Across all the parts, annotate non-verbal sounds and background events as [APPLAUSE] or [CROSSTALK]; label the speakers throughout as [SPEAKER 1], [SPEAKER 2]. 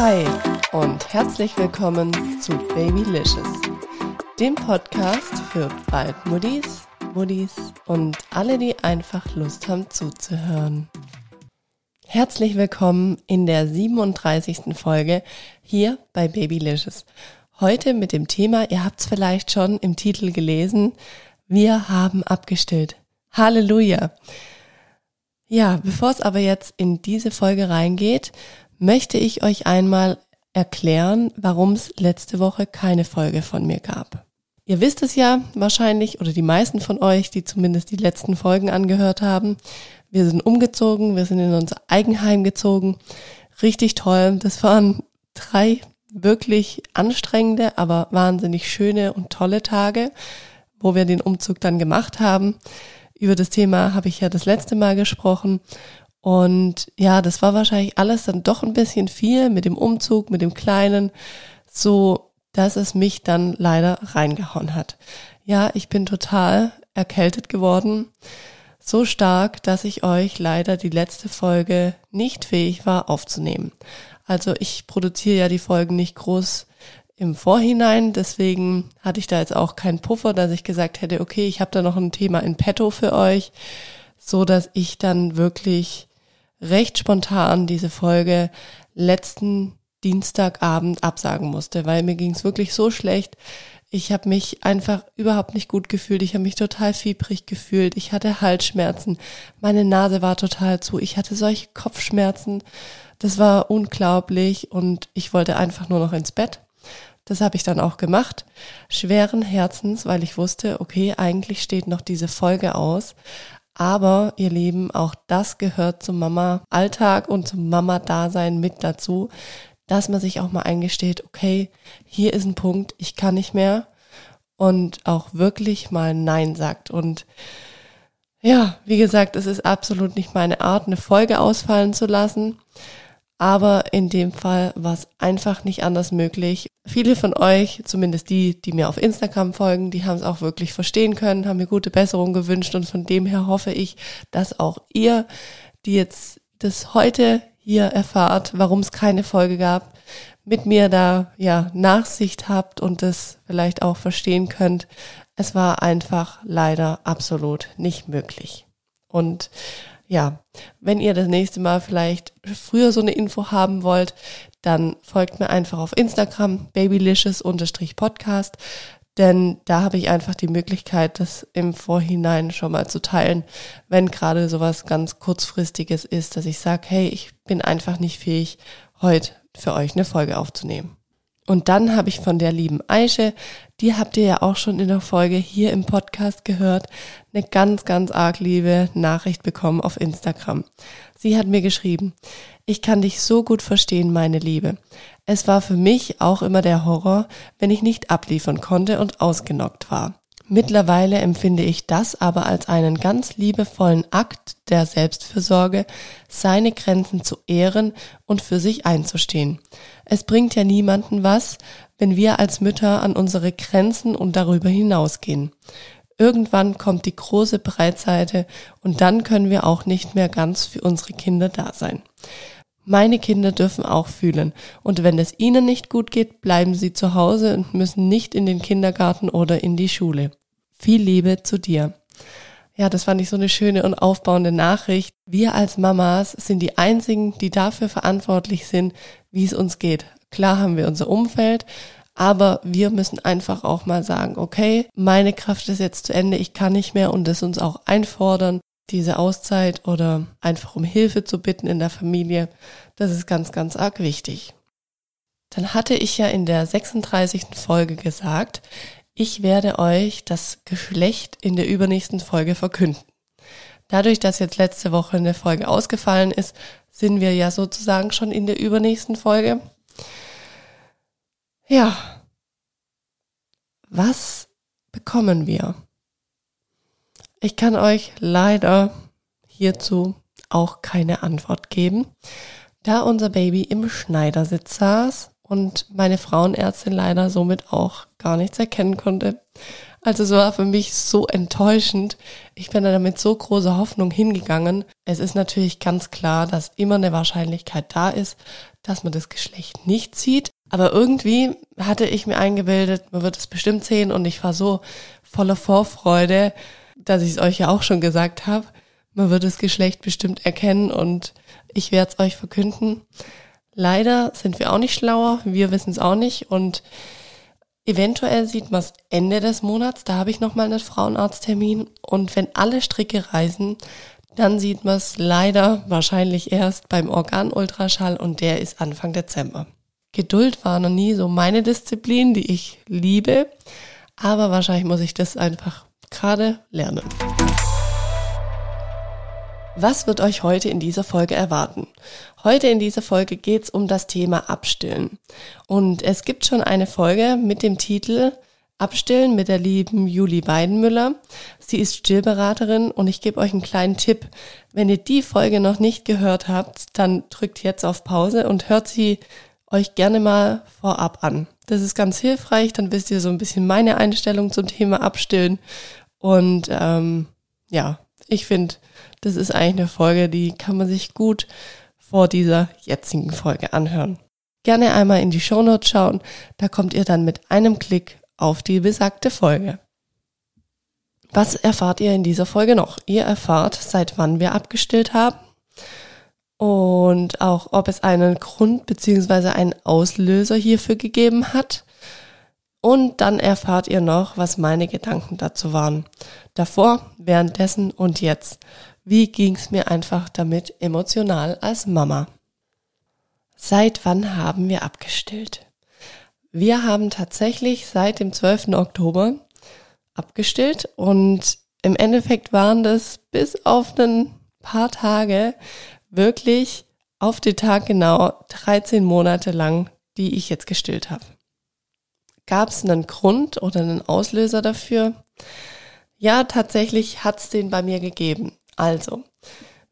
[SPEAKER 1] Hi und herzlich willkommen zu Babylicious, dem Podcast für Baldmuddis, Muddis und alle, die einfach Lust haben zuzuhören. Herzlich willkommen in der 37. Folge hier bei Babylicious. Heute mit dem Thema, ihr habt es vielleicht schon im Titel gelesen, wir haben abgestillt. Halleluja! Ja, bevor es aber jetzt in diese Folge reingeht, möchte ich euch einmal erklären, warum es letzte Woche keine Folge von mir gab. Ihr wisst es ja wahrscheinlich, oder die meisten von euch, die zumindest die letzten Folgen angehört haben. Wir sind umgezogen, wir sind in unser Eigenheim gezogen. Richtig toll. Das waren drei wirklich anstrengende, aber wahnsinnig schöne und tolle Tage, wo wir den Umzug dann gemacht haben. Über das Thema habe ich ja das letzte Mal gesprochen und ja, das war wahrscheinlich alles dann doch ein bisschen viel mit dem Umzug, mit dem Kleinen, so dass es mich dann leider reingehauen hat. Ja, ich bin total erkältet geworden. So stark, dass ich euch leider die letzte Folge nicht fähig war aufzunehmen. Also ich produziere ja die Folgen nicht groß im Vorhinein, deswegen hatte ich da jetzt auch keinen Puffer, dass ich gesagt hätte, okay, ich habe da noch ein Thema in petto für euch, so dass ich dann wirklich recht spontan diese Folge letzten Dienstagabend absagen musste, weil mir ging es wirklich so schlecht. Ich habe mich einfach überhaupt nicht gut gefühlt. Ich habe mich total fiebrig gefühlt. Ich hatte Halsschmerzen. Meine Nase war total zu. Ich hatte solche Kopfschmerzen. Das war unglaublich und ich wollte einfach nur noch ins Bett. Das habe ich dann auch gemacht. Schweren Herzens, weil ich wusste, okay, eigentlich steht noch diese Folge aus. Aber ihr Lieben, auch das gehört zum Mama-Alltag und zum Mama-Dasein mit dazu, dass man sich auch mal eingesteht, okay, hier ist ein Punkt, ich kann nicht mehr und auch wirklich mal Nein sagt. Und ja, wie gesagt, es ist absolut nicht meine Art, eine Folge ausfallen zu lassen. Aber in dem Fall war es einfach nicht anders möglich. Viele von euch, zumindest die, die mir auf Instagram folgen, die haben es auch wirklich verstehen können, haben mir gute Besserung gewünscht und von dem her hoffe ich, dass auch ihr, die jetzt das heute hier erfahrt, warum es keine Folge gab, mit mir da ja Nachsicht habt und das vielleicht auch verstehen könnt. Es war einfach leider absolut nicht möglich. Und ja, wenn ihr das nächste Mal vielleicht früher so eine Info haben wollt, dann folgt mir einfach auf Instagram babylicious-podcast, denn da habe ich einfach die Möglichkeit, das im Vorhinein schon mal zu teilen, wenn gerade sowas ganz kurzfristiges ist, dass ich sage, hey, ich bin einfach nicht fähig, heute für euch eine Folge aufzunehmen. Und dann habe ich von der lieben Aische, die habt ihr ja auch schon in der Folge hier im Podcast gehört, eine ganz, ganz arg liebe Nachricht bekommen auf Instagram. Sie hat mir geschrieben, ich kann dich so gut verstehen, meine Liebe. Es war für mich auch immer der Horror, wenn ich nicht abliefern konnte und ausgenockt war. Mittlerweile empfinde ich das aber als einen ganz liebevollen Akt der Selbstfürsorge, seine Grenzen zu ehren und für sich einzustehen. Es bringt ja niemanden was, wenn wir als Mütter an unsere Grenzen und darüber hinausgehen. Irgendwann kommt die große Breitseite und dann können wir auch nicht mehr ganz für unsere Kinder da sein. Meine Kinder dürfen auch fühlen. Und wenn es ihnen nicht gut geht, bleiben sie zu Hause und müssen nicht in den Kindergarten oder in die Schule. Viel Liebe zu dir. Ja, das fand ich so eine schöne und aufbauende Nachricht. Wir als Mamas sind die einzigen, die dafür verantwortlich sind, wie es uns geht. Klar haben wir unser Umfeld, aber wir müssen einfach auch mal sagen, okay, meine Kraft ist jetzt zu Ende, ich kann nicht mehr und es uns auch einfordern diese Auszeit oder einfach um Hilfe zu bitten in der Familie, das ist ganz, ganz arg wichtig. Dann hatte ich ja in der 36. Folge gesagt, ich werde euch das Geschlecht in der übernächsten Folge verkünden. Dadurch, dass jetzt letzte Woche eine Folge ausgefallen ist, sind wir ja sozusagen schon in der übernächsten Folge. Ja. Was bekommen wir? Ich kann euch leider hierzu auch keine Antwort geben, da unser Baby im Schneidersitz saß und meine Frauenärztin leider somit auch gar nichts erkennen konnte. Also es war für mich so enttäuschend. Ich bin da mit so großer Hoffnung hingegangen. Es ist natürlich ganz klar, dass immer eine Wahrscheinlichkeit da ist, dass man das Geschlecht nicht sieht. Aber irgendwie hatte ich mir eingebildet, man wird es bestimmt sehen und ich war so voller Vorfreude, dass ich es euch ja auch schon gesagt habe. Man wird das Geschlecht bestimmt erkennen und ich werde es euch verkünden. Leider sind wir auch nicht schlauer, wir wissen es auch nicht und eventuell sieht man es Ende des Monats, da habe ich nochmal einen Frauenarzttermin und wenn alle Stricke reisen, dann sieht man es leider wahrscheinlich erst beim Organultraschall und der ist Anfang Dezember. Geduld war noch nie so meine Disziplin, die ich liebe, aber wahrscheinlich muss ich das einfach gerade lernen. Was wird euch heute in dieser Folge erwarten? Heute in dieser Folge geht es um das Thema Abstillen. Und es gibt schon eine Folge mit dem Titel Abstillen mit der lieben Julie Weidenmüller. Sie ist Stillberaterin und ich gebe euch einen kleinen Tipp. Wenn ihr die Folge noch nicht gehört habt, dann drückt jetzt auf Pause und hört sie euch gerne mal vorab an. Das ist ganz hilfreich, dann wisst ihr so ein bisschen meine Einstellung zum Thema Abstillen. Und ähm, ja, ich finde, das ist eigentlich eine Folge, die kann man sich gut vor dieser jetzigen Folge anhören. Gerne einmal in die Shownotes schauen, da kommt ihr dann mit einem Klick auf die besagte Folge. Was erfahrt ihr in dieser Folge noch? Ihr erfahrt, seit wann wir abgestillt haben und auch, ob es einen Grund bzw. einen Auslöser hierfür gegeben hat. Und dann erfahrt ihr noch, was meine Gedanken dazu waren. Davor, währenddessen und jetzt. Wie ging's mir einfach damit emotional als Mama? Seit wann haben wir abgestillt? Wir haben tatsächlich seit dem 12. Oktober abgestillt und im Endeffekt waren das bis auf ein paar Tage wirklich auf den Tag genau 13 Monate lang, die ich jetzt gestillt habe. Gab es einen Grund oder einen Auslöser dafür? Ja, tatsächlich hat's den bei mir gegeben. Also,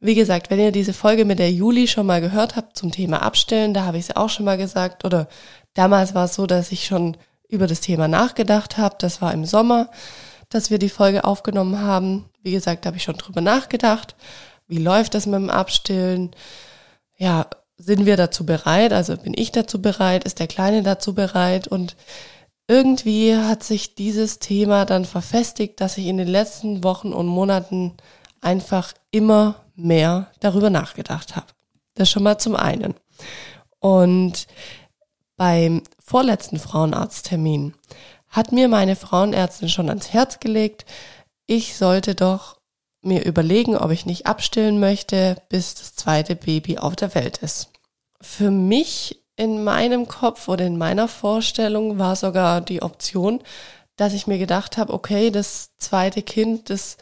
[SPEAKER 1] wie gesagt, wenn ihr diese Folge mit der Juli schon mal gehört habt zum Thema Abstellen, da habe ich es auch schon mal gesagt. Oder damals war es so, dass ich schon über das Thema nachgedacht habe. Das war im Sommer, dass wir die Folge aufgenommen haben. Wie gesagt, habe ich schon drüber nachgedacht. Wie läuft das mit dem Abstillen? Ja, sind wir dazu bereit? Also bin ich dazu bereit? Ist der Kleine dazu bereit? Und irgendwie hat sich dieses Thema dann verfestigt, dass ich in den letzten Wochen und Monaten einfach immer mehr darüber nachgedacht habe. Das schon mal zum einen. Und beim vorletzten Frauenarzttermin hat mir meine Frauenärztin schon ans Herz gelegt, ich sollte doch mir überlegen, ob ich nicht abstillen möchte, bis das zweite Baby auf der Welt ist. Für mich in meinem Kopf oder in meiner Vorstellung war sogar die Option, dass ich mir gedacht habe, okay, das zweite Kind, das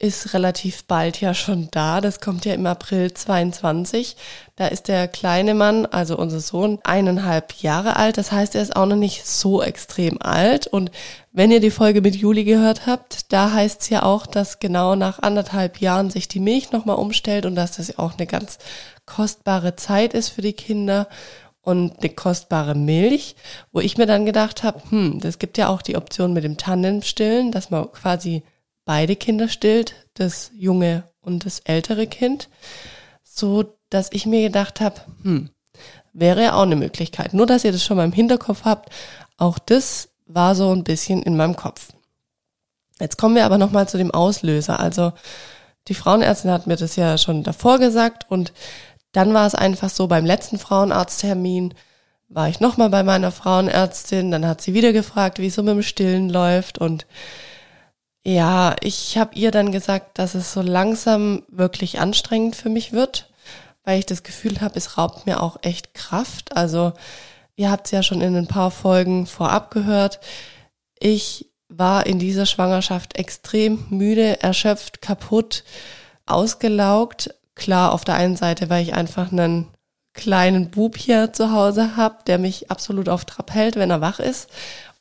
[SPEAKER 1] ist relativ bald ja schon da. Das kommt ja im April 22. Da ist der kleine Mann, also unser Sohn, eineinhalb Jahre alt. Das heißt, er ist auch noch nicht so extrem alt. Und wenn ihr die Folge mit Juli gehört habt, da heißt es ja auch, dass genau nach anderthalb Jahren sich die Milch nochmal umstellt und dass das ja auch eine ganz kostbare Zeit ist für die Kinder und eine kostbare Milch, wo ich mir dann gedacht habe, hm, das gibt ja auch die Option mit dem Tandemstillen, dass man quasi beide Kinder stillt, das junge und das ältere Kind, so dass ich mir gedacht habe, hm, wäre ja auch eine Möglichkeit. Nur, dass ihr das schon mal im Hinterkopf habt, auch das war so ein bisschen in meinem Kopf. Jetzt kommen wir aber nochmal zu dem Auslöser. Also die Frauenärztin hat mir das ja schon davor gesagt und dann war es einfach so, beim letzten Frauenarzttermin war ich nochmal bei meiner Frauenärztin, dann hat sie wieder gefragt, wie es so mit dem Stillen läuft und ja, ich habe ihr dann gesagt, dass es so langsam wirklich anstrengend für mich wird, weil ich das Gefühl habe, es raubt mir auch echt Kraft. Also ihr habt es ja schon in ein paar Folgen vorab gehört. Ich war in dieser Schwangerschaft extrem müde, erschöpft, kaputt, ausgelaugt. Klar, auf der einen Seite, weil ich einfach einen kleinen Bub hier zu Hause habe, der mich absolut auf Trab hält, wenn er wach ist.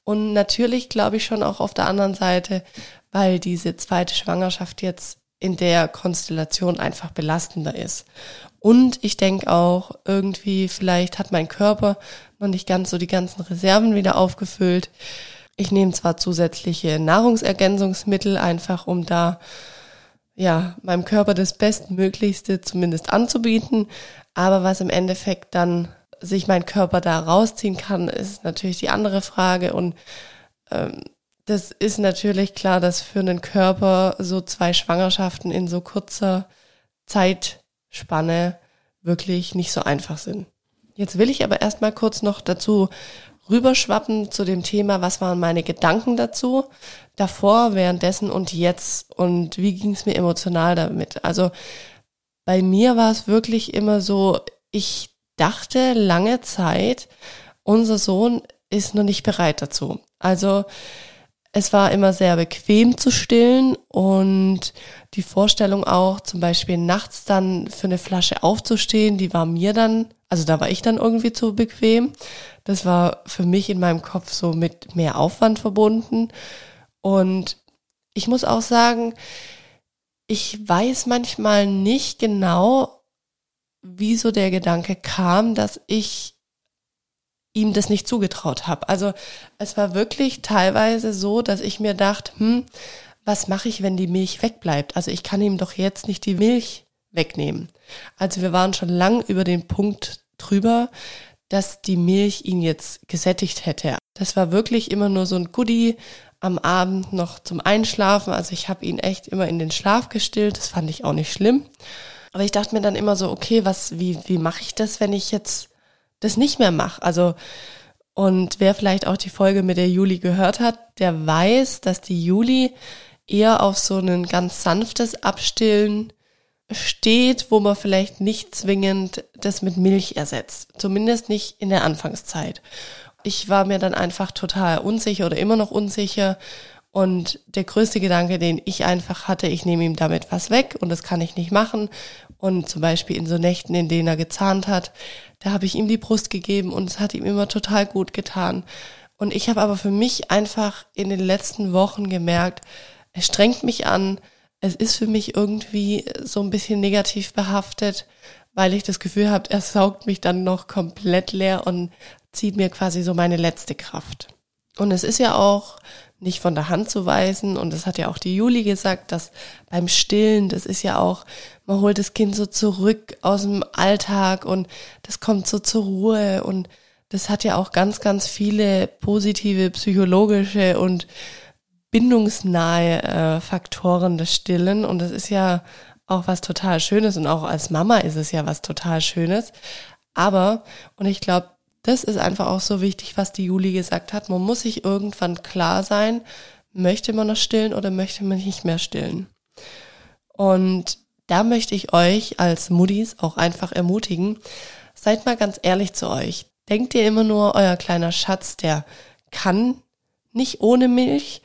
[SPEAKER 1] Und natürlich glaube ich schon auch auf der anderen Seite, weil diese zweite Schwangerschaft jetzt in der Konstellation einfach belastender ist. Und ich denke auch, irgendwie, vielleicht hat mein Körper noch nicht ganz so die ganzen Reserven wieder aufgefüllt. Ich nehme zwar zusätzliche Nahrungsergänzungsmittel einfach, um da ja meinem Körper das Bestmöglichste zumindest anzubieten, aber was im Endeffekt dann sich mein Körper da rausziehen kann, ist natürlich die andere Frage. Und ähm, das ist natürlich klar, dass für einen Körper so zwei Schwangerschaften in so kurzer Zeitspanne wirklich nicht so einfach sind. Jetzt will ich aber erstmal kurz noch dazu rüberschwappen zu dem Thema, was waren meine Gedanken dazu, davor, währenddessen und jetzt und wie ging es mir emotional damit. Also bei mir war es wirklich immer so, ich dachte lange Zeit, unser Sohn ist noch nicht bereit dazu. Also es war immer sehr bequem zu stillen und die Vorstellung auch, zum Beispiel nachts dann für eine Flasche aufzustehen, die war mir dann, also da war ich dann irgendwie zu bequem. Das war für mich in meinem Kopf so mit mehr Aufwand verbunden. Und ich muss auch sagen, ich weiß manchmal nicht genau, wieso der Gedanke kam, dass ich ihm das nicht zugetraut habe. Also es war wirklich teilweise so, dass ich mir dachte, hm, was mache ich, wenn die Milch wegbleibt? Also ich kann ihm doch jetzt nicht die Milch wegnehmen. Also wir waren schon lang über den Punkt drüber, dass die Milch ihn jetzt gesättigt hätte. Das war wirklich immer nur so ein Goodie am Abend noch zum Einschlafen. Also ich habe ihn echt immer in den Schlaf gestillt. Das fand ich auch nicht schlimm. Aber ich dachte mir dann immer so, okay, was, wie, wie mache ich das, wenn ich jetzt das nicht mehr mache. Also, und wer vielleicht auch die Folge mit der Juli gehört hat, der weiß, dass die Juli eher auf so ein ganz sanftes Abstillen steht, wo man vielleicht nicht zwingend das mit Milch ersetzt. Zumindest nicht in der Anfangszeit. Ich war mir dann einfach total unsicher oder immer noch unsicher. Und der größte Gedanke, den ich einfach hatte, ich nehme ihm damit was weg und das kann ich nicht machen. Und zum Beispiel in so Nächten, in denen er gezahnt hat, da habe ich ihm die Brust gegeben und es hat ihm immer total gut getan. Und ich habe aber für mich einfach in den letzten Wochen gemerkt, es strengt mich an, es ist für mich irgendwie so ein bisschen negativ behaftet, weil ich das Gefühl habe, er saugt mich dann noch komplett leer und zieht mir quasi so meine letzte Kraft. Und es ist ja auch nicht von der Hand zu weisen. Und das hat ja auch die Juli gesagt, dass beim Stillen, das ist ja auch, man holt das Kind so zurück aus dem Alltag und das kommt so zur Ruhe. Und das hat ja auch ganz, ganz viele positive psychologische und bindungsnahe äh, Faktoren des Stillen. Und das ist ja auch was total Schönes. Und auch als Mama ist es ja was total Schönes. Aber, und ich glaube, das ist einfach auch so wichtig, was die Juli gesagt hat. Man muss sich irgendwann klar sein, möchte man noch stillen oder möchte man nicht mehr stillen. Und da möchte ich euch als Muddis auch einfach ermutigen, seid mal ganz ehrlich zu euch. Denkt ihr immer nur, euer kleiner Schatz, der kann nicht ohne Milch?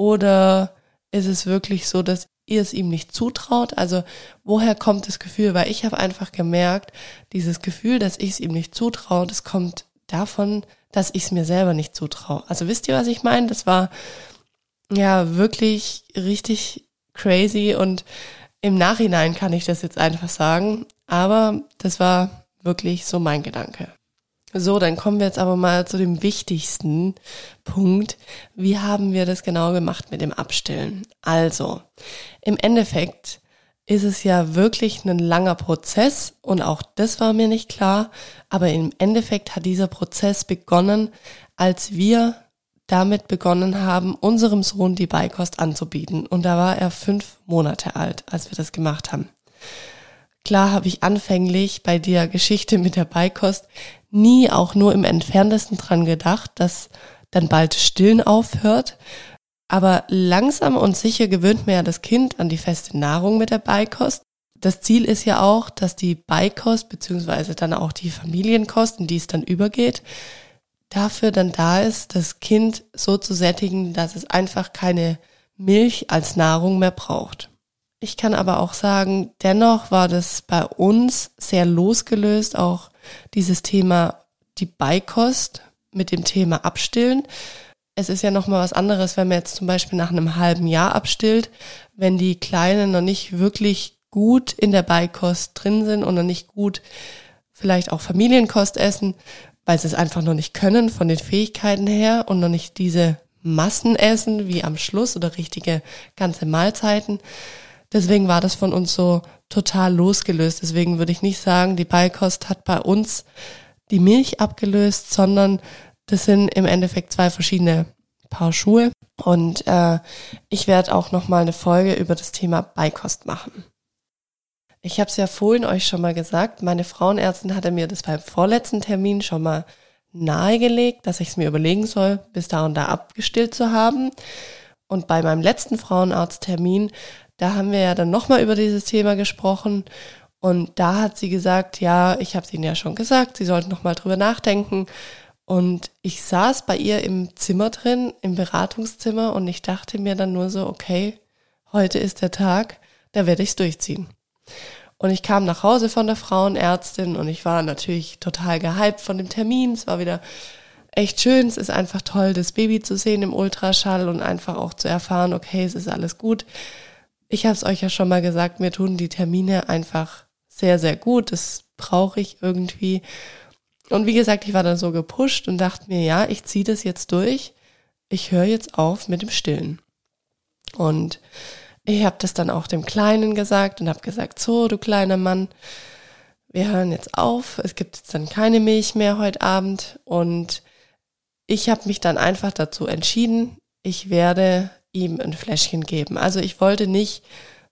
[SPEAKER 1] Oder ist es wirklich so, dass ihr es ihm nicht zutraut? Also woher kommt das Gefühl? Weil ich habe einfach gemerkt, dieses Gefühl, dass ich es ihm nicht zutraue, das kommt davon, dass ich es mir selber nicht zutraue. Also wisst ihr, was ich meine? Das war ja wirklich richtig crazy und im Nachhinein kann ich das jetzt einfach sagen, aber das war wirklich so mein Gedanke. So, dann kommen wir jetzt aber mal zu dem wichtigsten Punkt. Wie haben wir das genau gemacht mit dem Abstillen? Also, im Endeffekt ist es ja wirklich ein langer Prozess und auch das war mir nicht klar, aber im Endeffekt hat dieser Prozess begonnen, als wir damit begonnen haben, unserem Sohn die Beikost anzubieten. Und da war er fünf Monate alt, als wir das gemacht haben. Klar habe ich anfänglich bei der Geschichte mit der Beikost nie auch nur im entferntesten dran gedacht, dass dann bald Stillen aufhört. Aber langsam und sicher gewöhnt man ja das Kind an die feste Nahrung mit der Beikost. Das Ziel ist ja auch, dass die Beikost beziehungsweise dann auch die Familienkost, in die es dann übergeht, dafür dann da ist, das Kind so zu sättigen, dass es einfach keine Milch als Nahrung mehr braucht. Ich kann aber auch sagen, dennoch war das bei uns sehr losgelöst, auch dieses Thema die Beikost mit dem Thema Abstillen. Es ist ja nochmal was anderes, wenn man jetzt zum Beispiel nach einem halben Jahr abstillt, wenn die Kleinen noch nicht wirklich gut in der Beikost drin sind und noch nicht gut vielleicht auch Familienkost essen, weil sie es einfach noch nicht können von den Fähigkeiten her und noch nicht diese Massen essen wie am Schluss oder richtige ganze Mahlzeiten Deswegen war das von uns so total losgelöst. Deswegen würde ich nicht sagen, die Beikost hat bei uns die Milch abgelöst, sondern das sind im Endeffekt zwei verschiedene Paar Schuhe. Und äh, ich werde auch nochmal eine Folge über das Thema Beikost machen. Ich habe es ja vorhin euch schon mal gesagt, meine Frauenärztin hatte mir das beim vorletzten Termin schon mal nahegelegt, dass ich es mir überlegen soll, bis da und da abgestillt zu haben. Und bei meinem letzten Frauenarzttermin, da haben wir ja dann nochmal über dieses Thema gesprochen. Und da hat sie gesagt, ja, ich habe es Ihnen ja schon gesagt, Sie sollten nochmal drüber nachdenken. Und ich saß bei ihr im Zimmer drin, im Beratungszimmer, und ich dachte mir dann nur so, okay, heute ist der Tag, da werde ich es durchziehen. Und ich kam nach Hause von der Frauenärztin und ich war natürlich total gehypt von dem Termin. Es war wieder echt schön. Es ist einfach toll, das Baby zu sehen im Ultraschall und einfach auch zu erfahren, okay, es ist alles gut. Ich habe es euch ja schon mal gesagt, mir tun die Termine einfach sehr, sehr gut. Das brauche ich irgendwie. Und wie gesagt, ich war dann so gepusht und dachte mir, ja, ich ziehe das jetzt durch. Ich höre jetzt auf mit dem Stillen. Und ich habe das dann auch dem Kleinen gesagt und habe gesagt, so, du kleiner Mann, wir hören jetzt auf, es gibt jetzt dann keine Milch mehr heute Abend und ich habe mich dann einfach dazu entschieden, ich werde ihm ein Fläschchen geben. Also ich wollte nicht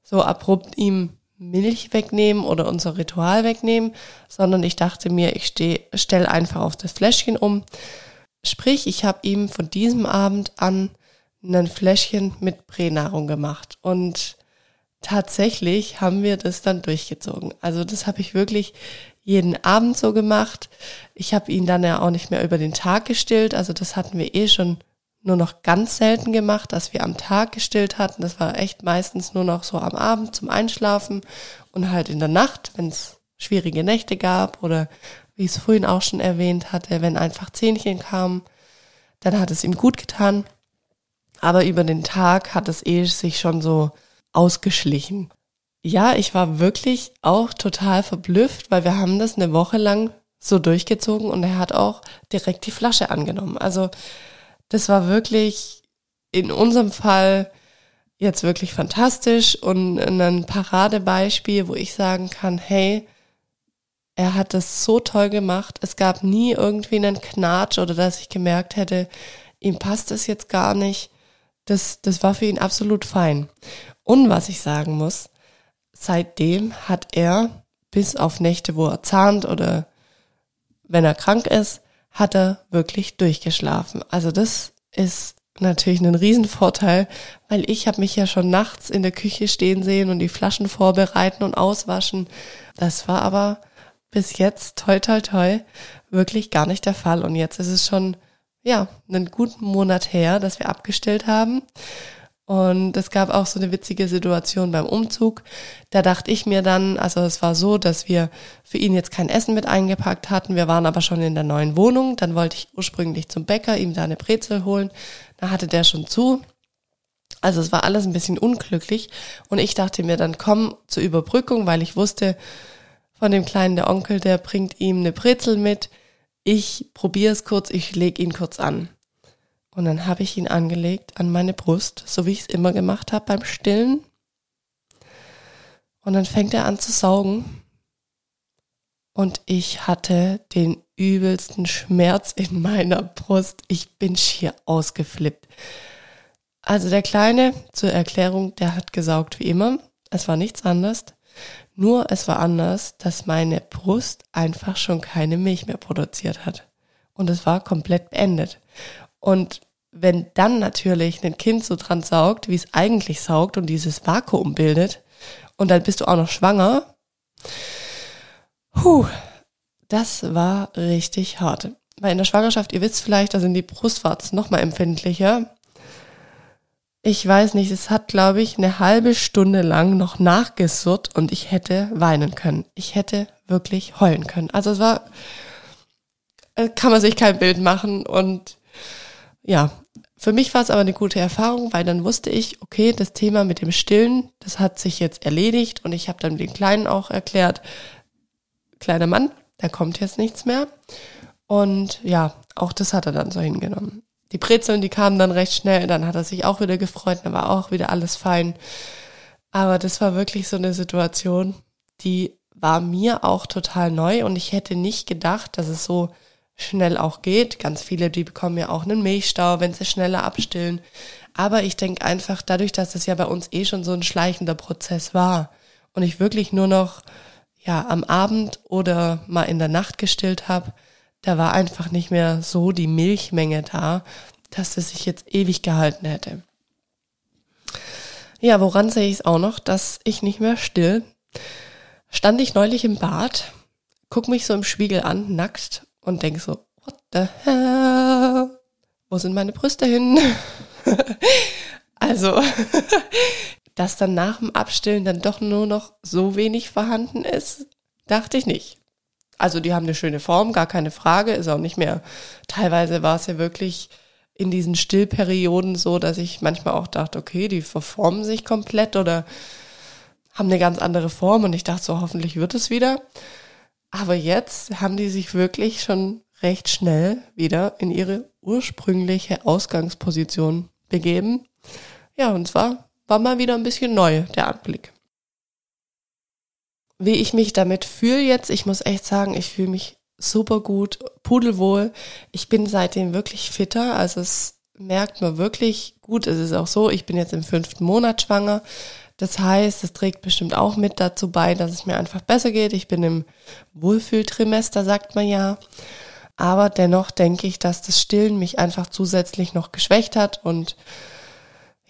[SPEAKER 1] so abrupt ihm Milch wegnehmen oder unser Ritual wegnehmen, sondern ich dachte mir, ich stelle einfach auf das Fläschchen um. Sprich, ich habe ihm von diesem Abend an ein Fläschchen mit Pränahrung gemacht. Und tatsächlich haben wir das dann durchgezogen. Also das habe ich wirklich jeden Abend so gemacht. Ich habe ihn dann ja auch nicht mehr über den Tag gestillt. Also das hatten wir eh schon nur noch ganz selten gemacht, dass wir am Tag gestillt hatten. Das war echt meistens nur noch so am Abend zum Einschlafen und halt in der Nacht, wenn es schwierige Nächte gab oder wie ich es vorhin auch schon erwähnt hatte, wenn einfach Zähnchen kamen, dann hat es ihm gut getan. Aber über den Tag hat es eh sich schon so ausgeschlichen. Ja, ich war wirklich auch total verblüfft, weil wir haben das eine Woche lang so durchgezogen und er hat auch direkt die Flasche angenommen. Also das war wirklich in unserem Fall jetzt wirklich fantastisch und ein Paradebeispiel, wo ich sagen kann, hey, er hat das so toll gemacht. Es gab nie irgendwie einen Knatsch oder dass ich gemerkt hätte, ihm passt das jetzt gar nicht. Das, das war für ihn absolut fein. Und was ich sagen muss, seitdem hat er bis auf Nächte, wo er zahnt oder wenn er krank ist, hat er wirklich durchgeschlafen. Also das ist natürlich ein Riesenvorteil, weil ich habe mich ja schon nachts in der Küche stehen sehen und die Flaschen vorbereiten und auswaschen. Das war aber bis jetzt, toi toi toi, wirklich gar nicht der Fall. Und jetzt ist es schon ja, einen guten Monat her, dass wir abgestellt haben. Und es gab auch so eine witzige Situation beim Umzug. Da dachte ich mir dann, also es war so, dass wir für ihn jetzt kein Essen mit eingepackt hatten. Wir waren aber schon in der neuen Wohnung. Dann wollte ich ursprünglich zum Bäcker ihm da eine Brezel holen. Da hatte der schon zu. Also es war alles ein bisschen unglücklich. Und ich dachte mir dann, komm zur Überbrückung, weil ich wusste, von dem Kleinen der Onkel, der bringt ihm eine Brezel mit ich probiere es kurz, ich lege ihn kurz an. Und dann habe ich ihn angelegt an meine Brust, so wie ich es immer gemacht habe beim Stillen. Und dann fängt er an zu saugen. Und ich hatte den übelsten Schmerz in meiner Brust. Ich bin schier ausgeflippt. Also der Kleine, zur Erklärung, der hat gesaugt wie immer. Es war nichts anderes. Nur es war anders, dass meine Brust einfach schon keine Milch mehr produziert hat. Und es war komplett beendet. Und wenn dann natürlich ein Kind so dran saugt, wie es eigentlich saugt und dieses Vakuum bildet, und dann bist du auch noch schwanger, puh, das war richtig hart. Weil in der Schwangerschaft, ihr wisst vielleicht, da sind die Brustwarzen noch mal empfindlicher ich weiß nicht, es hat, glaube ich, eine halbe Stunde lang noch nachgesurrt und ich hätte weinen können. Ich hätte wirklich heulen können. Also es war, äh, kann man sich kein Bild machen und ja, für mich war es aber eine gute Erfahrung, weil dann wusste ich, okay, das Thema mit dem Stillen, das hat sich jetzt erledigt und ich habe dann den Kleinen auch erklärt, kleiner Mann, da kommt jetzt nichts mehr. Und ja, auch das hat er dann so hingenommen. Die Brezeln, die kamen dann recht schnell, dann hat er sich auch wieder gefreut, dann war auch wieder alles fein. Aber das war wirklich so eine Situation, die war mir auch total neu und ich hätte nicht gedacht, dass es so schnell auch geht. Ganz viele, die bekommen ja auch einen Milchstau, wenn sie schneller abstillen. Aber ich denke einfach, dadurch, dass es ja bei uns eh schon so ein schleichender Prozess war und ich wirklich nur noch ja am Abend oder mal in der Nacht gestillt habe, da war einfach nicht mehr so die Milchmenge da, dass es sich jetzt ewig gehalten hätte. Ja, woran sehe ich es auch noch, dass ich nicht mehr still? Stand ich neulich im Bad, guck mich so im Spiegel an, nackt und denk so, what the hell? Wo sind meine Brüste hin? [LAUGHS] also, [LAUGHS] dass dann nach dem Abstillen dann doch nur noch so wenig vorhanden ist, dachte ich nicht. Also die haben eine schöne Form, gar keine Frage, ist auch nicht mehr. Teilweise war es ja wirklich in diesen Stillperioden so, dass ich manchmal auch dachte, okay, die verformen sich komplett oder haben eine ganz andere Form und ich dachte so, hoffentlich wird es wieder. Aber jetzt haben die sich wirklich schon recht schnell wieder in ihre ursprüngliche Ausgangsposition begeben. Ja, und zwar war mal wieder ein bisschen neu der Anblick. Wie ich mich damit fühle jetzt, ich muss echt sagen, ich fühle mich super gut, pudelwohl. Ich bin seitdem wirklich fitter, also es merkt man wirklich gut. Es ist auch so, ich bin jetzt im fünften Monat schwanger. Das heißt, es trägt bestimmt auch mit dazu bei, dass es mir einfach besser geht. Ich bin im Wohlfühltrimester, sagt man ja. Aber dennoch denke ich, dass das Stillen mich einfach zusätzlich noch geschwächt hat und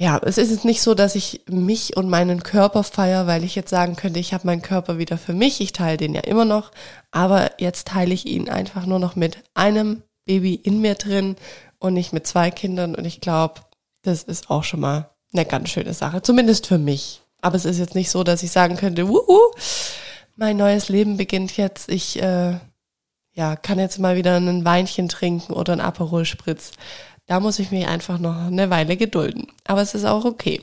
[SPEAKER 1] ja, es ist jetzt nicht so, dass ich mich und meinen Körper feiere, weil ich jetzt sagen könnte, ich habe meinen Körper wieder für mich. Ich teile den ja immer noch, aber jetzt teile ich ihn einfach nur noch mit einem Baby in mir drin und nicht mit zwei Kindern. Und ich glaube, das ist auch schon mal eine ganz schöne Sache, zumindest für mich. Aber es ist jetzt nicht so, dass ich sagen könnte, wuhu, mein neues Leben beginnt jetzt. Ich äh, ja, kann jetzt mal wieder ein Weinchen trinken oder ein Aperol Spritz. Da muss ich mich einfach noch eine Weile gedulden. Aber es ist auch okay.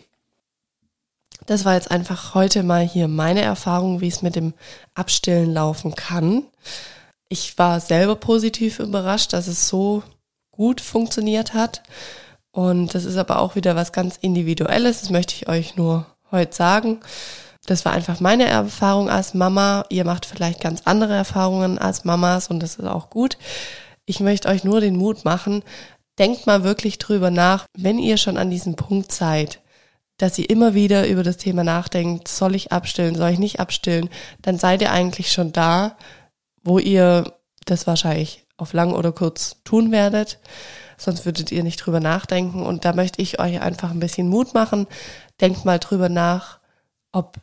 [SPEAKER 1] Das war jetzt einfach heute mal hier meine Erfahrung, wie es mit dem Abstillen laufen kann. Ich war selber positiv überrascht, dass es so gut funktioniert hat. Und das ist aber auch wieder was ganz Individuelles. Das möchte ich euch nur heute sagen. Das war einfach meine Erfahrung als Mama. Ihr macht vielleicht ganz andere Erfahrungen als Mamas und das ist auch gut. Ich möchte euch nur den Mut machen, denkt mal wirklich drüber nach, wenn ihr schon an diesem Punkt seid, dass ihr immer wieder über das Thema nachdenkt, soll ich abstillen, soll ich nicht abstillen, dann seid ihr eigentlich schon da, wo ihr das wahrscheinlich auf lang oder kurz tun werdet. Sonst würdet ihr nicht drüber nachdenken. Und da möchte ich euch einfach ein bisschen Mut machen. Denkt mal drüber nach, ob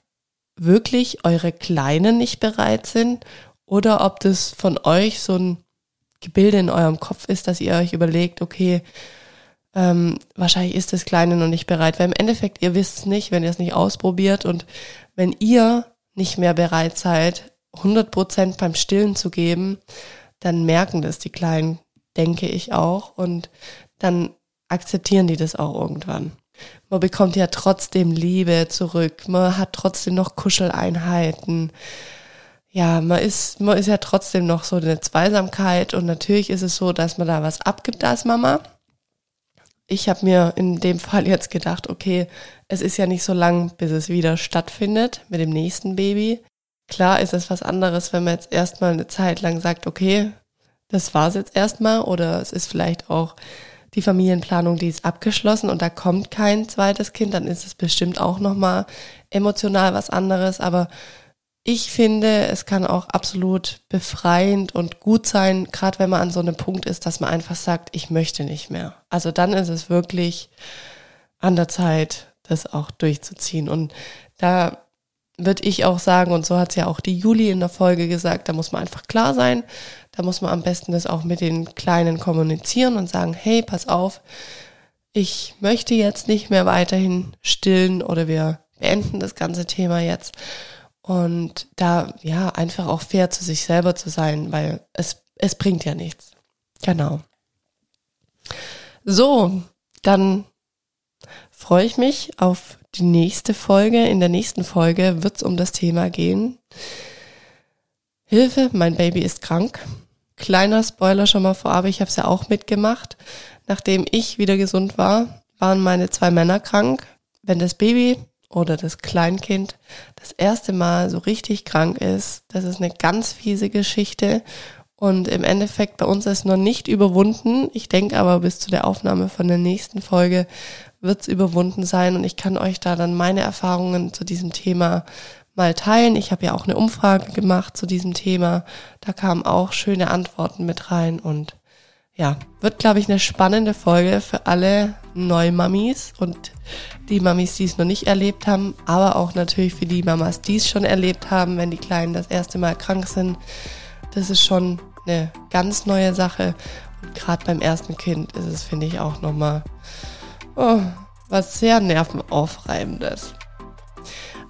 [SPEAKER 1] wirklich eure Kleinen nicht bereit sind oder ob das von euch so ein Gebilde in eurem Kopf ist, dass ihr euch überlegt, okay, ähm, wahrscheinlich ist das Kleine noch nicht bereit, weil im Endeffekt ihr wisst es nicht, wenn ihr es nicht ausprobiert und wenn ihr nicht mehr bereit seid, 100 Prozent beim Stillen zu geben, dann merken das die Kleinen, denke ich auch und dann akzeptieren die das auch irgendwann. Man bekommt ja trotzdem Liebe zurück, man hat trotzdem noch Kuscheleinheiten, ja, man ist, man ist ja trotzdem noch so eine Zweisamkeit und natürlich ist es so, dass man da was abgibt als Mama. Ich habe mir in dem Fall jetzt gedacht, okay, es ist ja nicht so lang, bis es wieder stattfindet mit dem nächsten Baby. Klar ist es was anderes, wenn man jetzt erstmal eine Zeit lang sagt, okay, das war's jetzt erstmal oder es ist vielleicht auch die Familienplanung, die ist abgeschlossen und da kommt kein zweites Kind, dann ist es bestimmt auch nochmal emotional was anderes, aber ich finde, es kann auch absolut befreiend und gut sein, gerade wenn man an so einem Punkt ist, dass man einfach sagt, ich möchte nicht mehr. Also dann ist es wirklich an der Zeit, das auch durchzuziehen. Und da würde ich auch sagen, und so hat es ja auch die Juli in der Folge gesagt, da muss man einfach klar sein. Da muss man am besten das auch mit den Kleinen kommunizieren und sagen, hey, pass auf, ich möchte jetzt nicht mehr weiterhin stillen oder wir beenden das ganze Thema jetzt. Und da, ja, einfach auch fair zu sich selber zu sein, weil es, es bringt ja nichts. Genau. So, dann freue ich mich auf die nächste Folge. In der nächsten Folge wird es um das Thema gehen. Hilfe, mein Baby ist krank. Kleiner Spoiler schon mal vorab, ich habe es ja auch mitgemacht. Nachdem ich wieder gesund war, waren meine zwei Männer krank. Wenn das Baby oder das Kleinkind das erste Mal so richtig krank ist, das ist eine ganz fiese Geschichte. Und im Endeffekt bei uns ist noch nicht überwunden. Ich denke aber bis zu der Aufnahme von der nächsten Folge wird es überwunden sein. Und ich kann euch da dann meine Erfahrungen zu diesem Thema mal teilen. Ich habe ja auch eine Umfrage gemacht zu diesem Thema. Da kamen auch schöne Antworten mit rein und ja, wird, glaube ich, eine spannende Folge für alle Neumamis und die Mamis, die es noch nicht erlebt haben, aber auch natürlich für die Mamas, die es schon erlebt haben, wenn die Kleinen das erste Mal krank sind. Das ist schon eine ganz neue Sache. Und gerade beim ersten Kind ist es, finde ich, auch nochmal oh, was sehr nervenaufreibendes.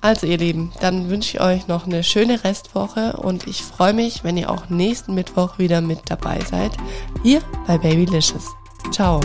[SPEAKER 1] Also ihr Lieben, dann wünsche ich euch noch eine schöne Restwoche und ich freue mich, wenn ihr auch nächsten Mittwoch wieder mit dabei seid, hier bei Babylicious. Ciao.